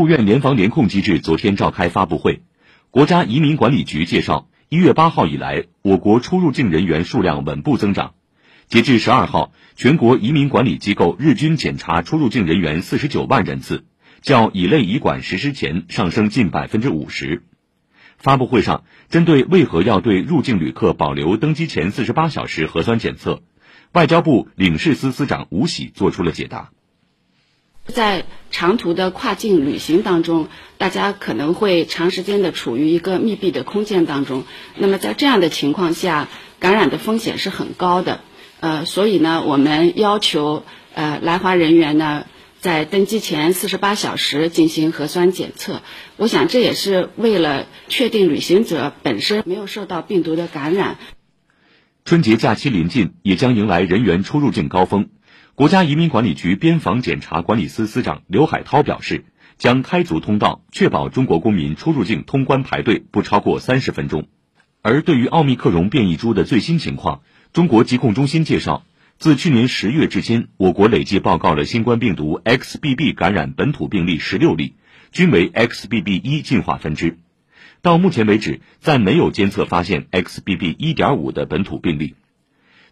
务院联防联控机制昨天召开发布会，国家移民管理局介绍，一月八号以来，我国出入境人员数量稳步增长。截至十二号，全国移民管理机构日均检查出入境人员四十九万人次，较乙类乙管实施前上升近百分之五十。发布会上，针对为何要对入境旅客保留登机前四十八小时核酸检测，外交部领事司司长吴喜作出了解答。在长途的跨境旅行当中，大家可能会长时间的处于一个密闭的空间当中。那么在这样的情况下，感染的风险是很高的。呃，所以呢，我们要求呃来华人员呢，在登机前四十八小时进行核酸检测。我想这也是为了确定旅行者本身没有受到病毒的感染。春节假期临近，也将迎来人员出入境高峰。国家移民管理局边防检查管理司司长刘海涛表示，将开足通道，确保中国公民出入境通关排队不超过三十分钟。而对于奥密克戎变异株的最新情况，中国疾控中心介绍，自去年十月至今，我国累计报告了新冠病毒 XBB 感染本土病例十六例，均为 XBB 一进化分支。到目前为止，暂没有监测发现 XBB 一点五的本土病例。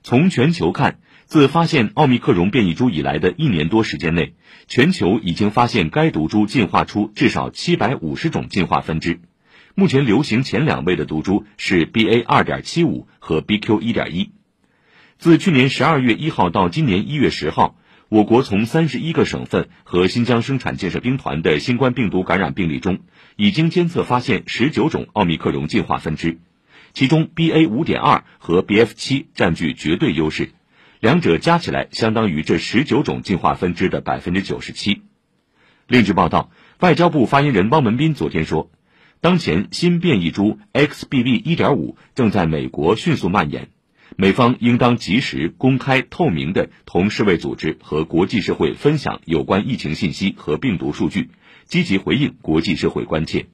从全球看，自发现奥密克戎变异株以来的一年多时间内，全球已经发现该毒株进化出至少七百五十种进化分支。目前流行前两位的毒株是 BA 二点七五和 BQ 一点一。自去年十二月一号到今年一月十号，我国从三十一个省份和新疆生产建设兵团的新冠病毒感染病例中，已经监测发现十九种奥密克戎进化分支。其中，BA 五点二和 BF 七占据绝对优势，两者加起来相当于这十九种进化分支的百分之九十七。另据报道，外交部发言人汪文斌昨天说，当前新变异株 XBB 一点五正在美国迅速蔓延，美方应当及时、公开、透明的同世卫组织和国际社会分享有关疫情信息和病毒数据，积极回应国际社会关切。